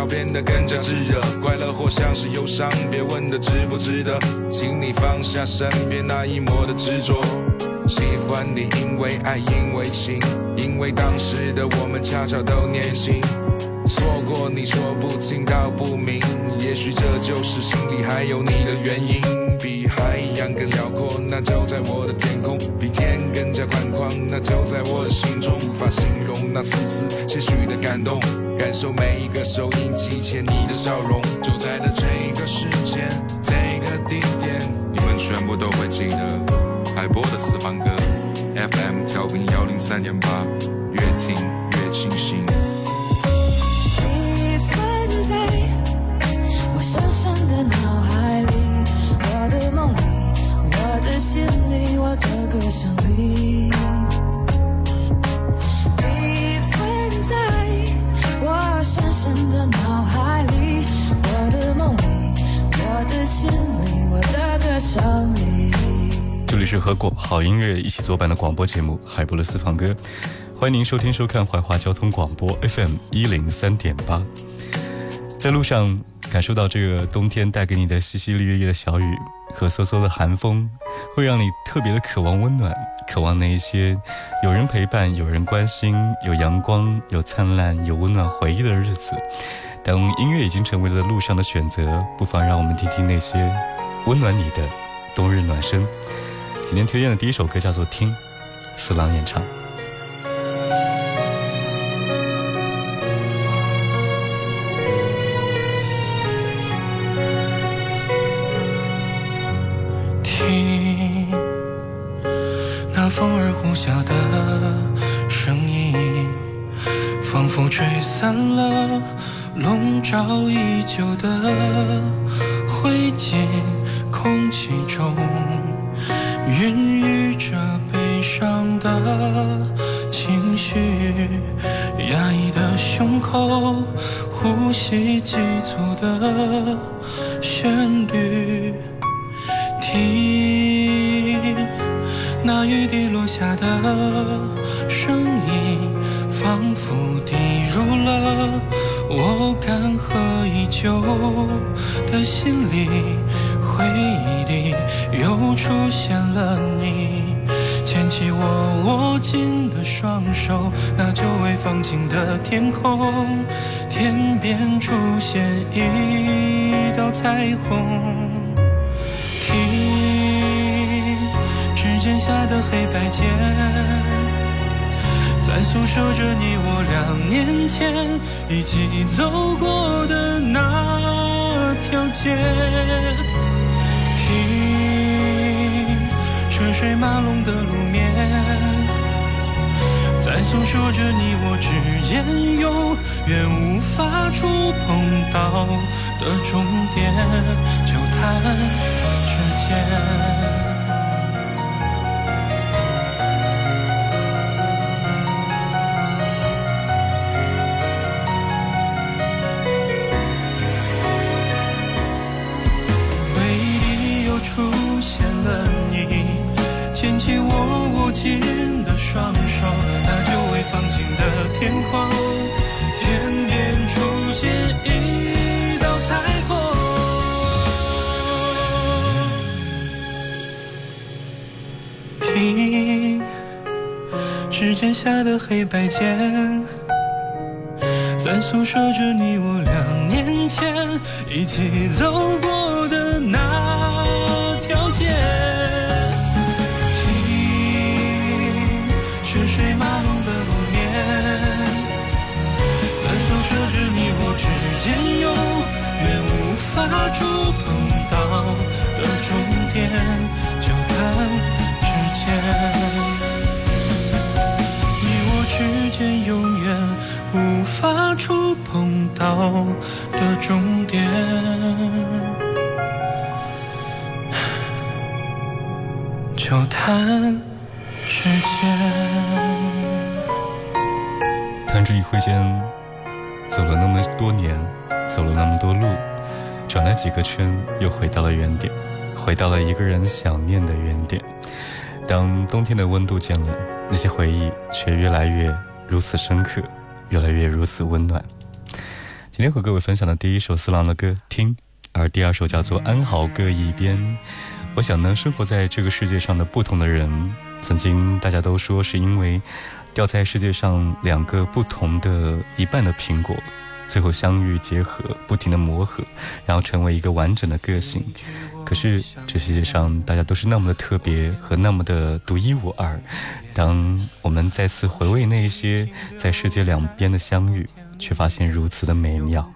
要变得更加炙热。快乐或像是忧伤，别问的值不值得，请你放下身边那一抹的执着。喜欢你，因为爱，因为情，因为当时的我们恰巧都年轻。错过你说不清道不明，也许这就是心里还有你的原因。比海洋更辽阔，那就在我的天空；比天更加宽广，那就在我的心中。无法形容那丝丝些许的感动，感受每一个收音机前你的笑容。就在的这个时间，这个地点，你们全部都会记得。海波的私房歌，FM 调频幺零三点八，越听越清醒。你存在我深深的。脑海里，我的梦里，我的心里，我的歌声里，深深的脑海里，我的梦里，我的心里，我的歌声里。这里是和过好音乐一起作伴的广播节目《海波的私房歌》，欢迎您收听收看怀化交通广播 FM 一零三点八，在路上。感受到这个冬天带给你的淅淅沥沥的小雨和嗖嗖的寒风，会让你特别的渴望温暖，渴望那一些有人陪伴、有人关心、有阳光、有灿烂、有温暖回忆的日子。当音乐已经成为了路上的选择，不妨让我们听听那些温暖你的冬日暖声。今天推荐的第一首歌叫做《听》，四郎演唱。笼罩已久的灰烬。空气中孕育着悲伤的情绪，压抑的胸口，呼吸急促的旋律。听。那雨滴落下的，仿佛滴入了我干涸已久的心里。回忆里又出现了你，牵起我握紧的双手，那久未放晴的天空，天边出现一道彩虹。听，指尖下的黑白键，在诉说着你我两年前一起走过的那条街。听车水马龙的路面，在诉说着你我之间永远无法触碰到的终点，就弹指间。紧的双手，那久未放晴的天空，天边出现一道彩虹。听，指尖下的黑白键，在诉说着你我两年前一起走过到的终点，就弹指间。弹指一挥间，走了那么多年，走了那么多路。转了几个圈，又回到了原点，回到了一个人想念的原点。当冬天的温度渐冷，那些回忆却越来越如此深刻，越来越如此温暖。今天和各位分享的第一首四郎的歌《听》，而第二首叫做《安好各一边》。我想呢，生活在这个世界上的不同的人，曾经大家都说是因为掉在世界上两个不同的一半的苹果，最后相遇结合，不停的磨合，然后成为一个完整的个性。可是这世界上大家都是那么的特别和那么的独一无二。当我们再次回味那些在世界两边的相遇，却发现如此的美妙。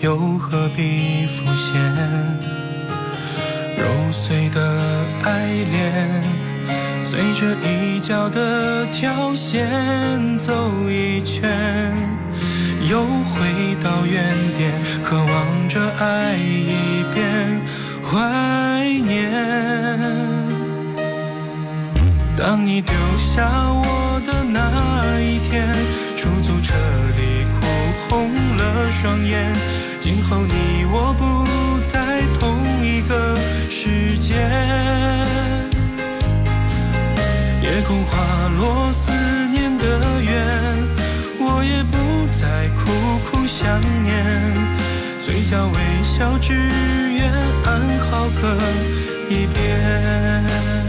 又何必浮现？揉碎的爱恋，随着一角的跳线走一圈，又回到原点，渴望着爱一遍。怀念，当你丢下我的那一天，出租车红了双眼。今后你我不在同一个世界，夜空滑落思念的缘，我也不再苦苦想念。嘴角微笑，只愿安好各一边。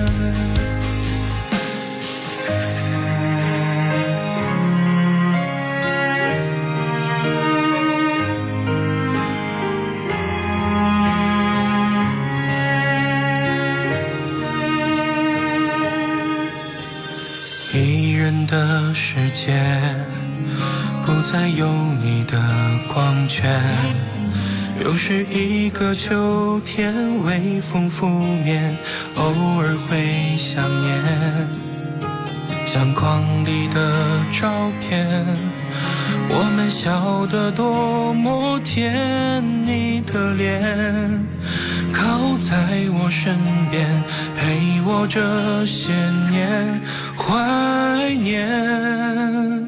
又是一个秋天，微风拂面，偶尔会想念相框里的照片，我们笑得多么甜，你的脸靠在我身边，陪我这些年怀念。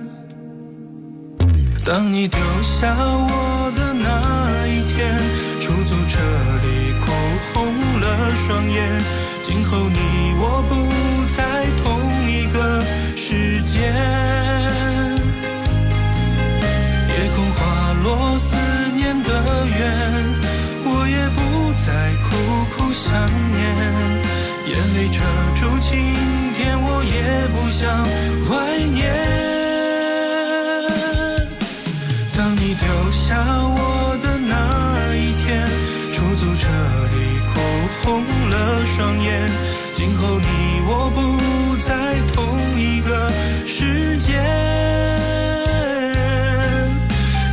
当你丢下我的那一天，出租车里哭红了双眼。今后你我不在同一个世界，夜空滑落思念的缘，我也不再苦苦想念。眼泪遮住晴天，我也不想怀念。下我的那一天，出租车里哭红了双眼。今后你我不在同一个世界，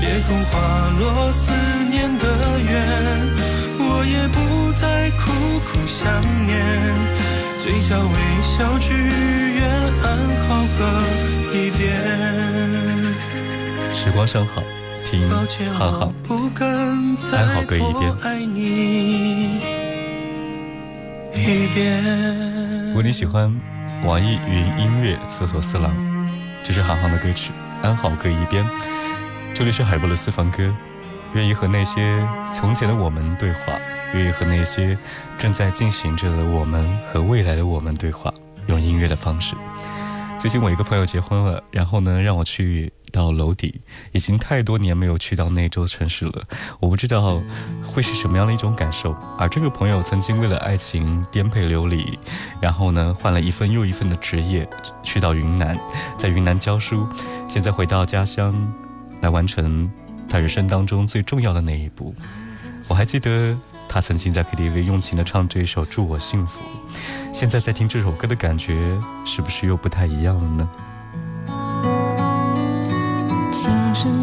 夜空滑落思念的缘，我也不再苦苦想念。嘴角微笑，只愿安好个一边。时光尚好。听，好好，安好各一边。如果你喜欢网易云音乐，搜索“四郎”，这是韩航的歌曲《安好各一边》。这里是海波的私房歌，愿意和那些从前的我们对话，愿意和那些正在进行着的我们和未来的我们对话，用音乐的方式。最近我一个朋友结婚了，然后呢，让我去。到楼底，已经太多年没有去到那座城市了，我不知道会是什么样的一种感受。而这个朋友曾经为了爱情颠沛流离，然后呢换了一份又一份的职业，去到云南，在云南教书，现在回到家乡，来完成他人生当中最重要的那一步。我还记得他曾经在 KTV 用情的唱这一首《祝我幸福》，现在在听这首歌的感觉是不是又不太一样了呢？青春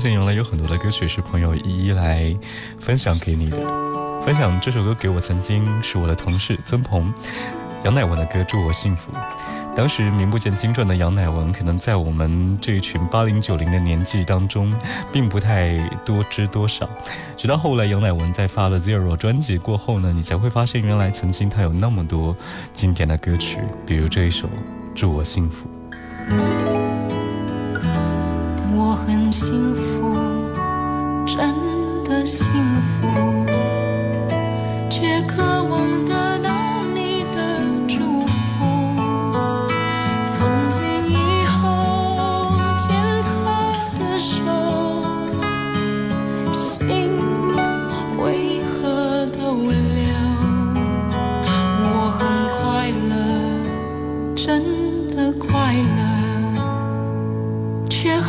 现原来有很多的歌曲是朋友一一来分享给你的。分享这首歌给我曾经是我的同事曾鹏，杨乃文的歌《祝我幸福》。当时名不见经传的杨乃文，可能在我们这一群八零九零的年纪当中，并不太多知多少。直到后来杨乃文在发了 Zero 专辑过后呢，你才会发现原来曾经他有那么多经典的歌曲，比如这一首《祝我幸福》。我很幸福，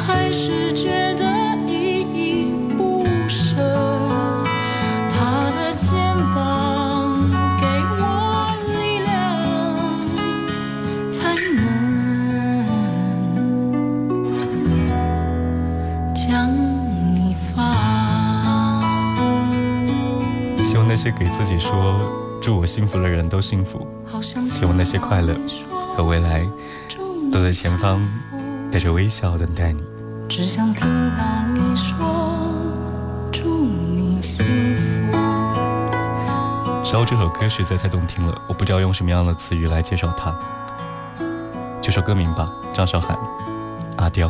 还是觉得依依不舍，他的肩膀给我力量，才能将你放。希望那些给自己说祝我幸福的人都幸福，希望那些快乐和未来都在前方。带着微笑等待你。只想听到你说祝你幸福。稍后这首歌实在太动听了，我不知道用什么样的词语来介绍它。就说歌名吧，张韶涵，《阿刁》。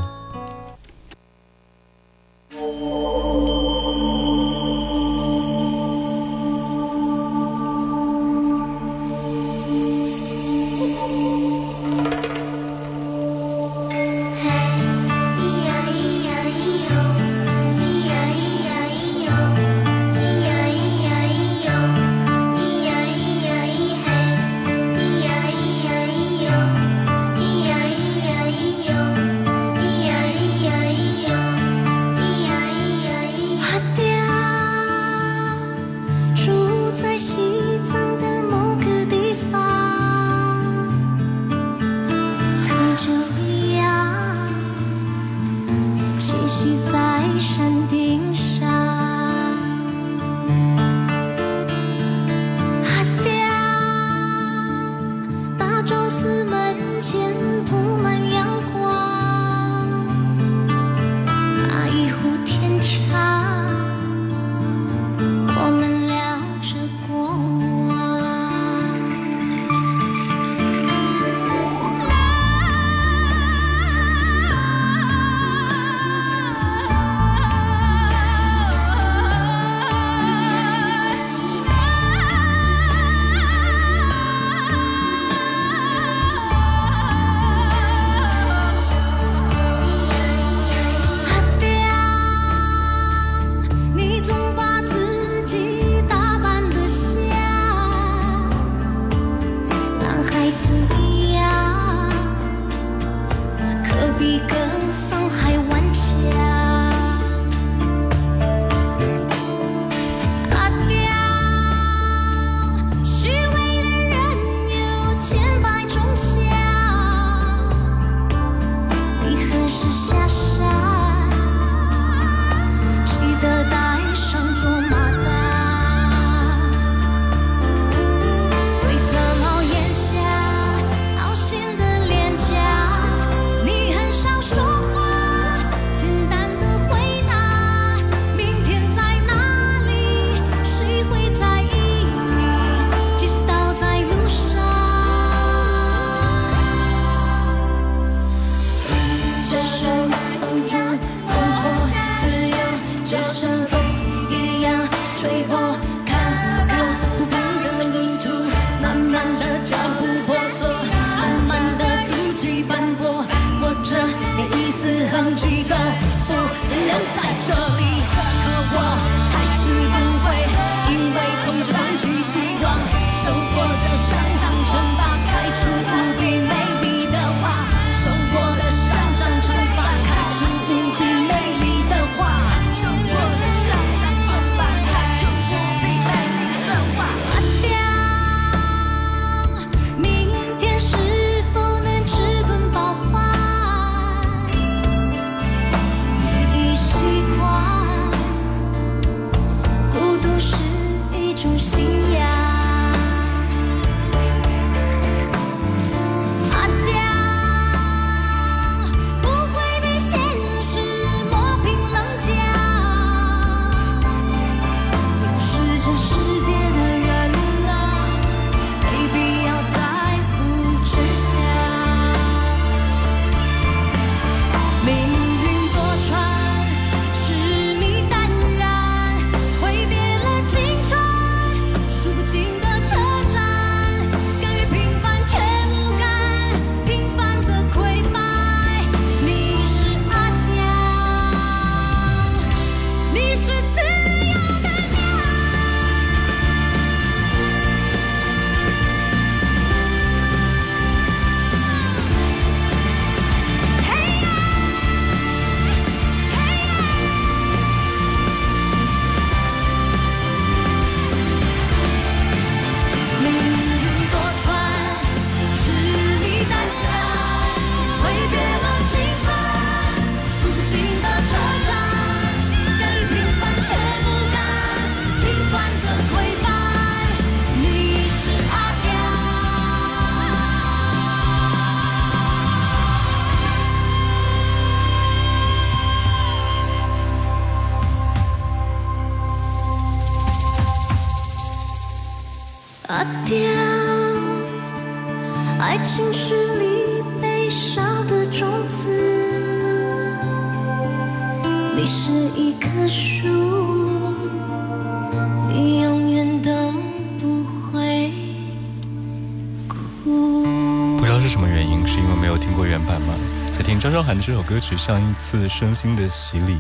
不知道是什么原因？是因为没有听过原版吗？在听张韶涵这首歌曲像一次身心的洗礼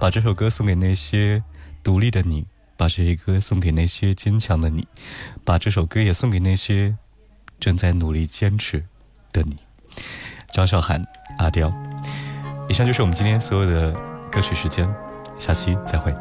把这首歌送给那些独立的你把这些歌送给那些坚强的你把这首歌也送给那些正在努力坚持的你。张韶涵阿刁。以上就是我们今天所有的歌曲时间下期再会。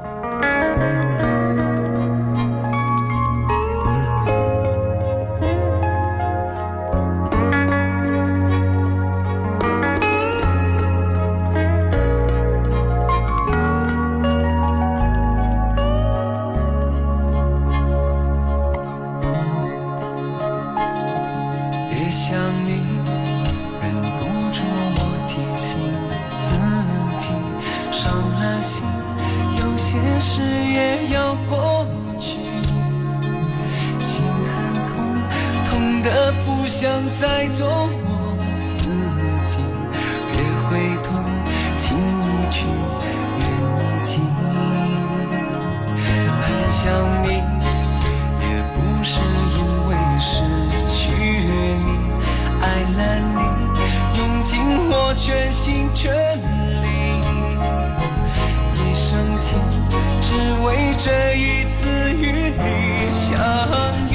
权利一生情，只为这一次与你相遇。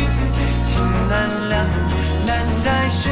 情难了，难再续。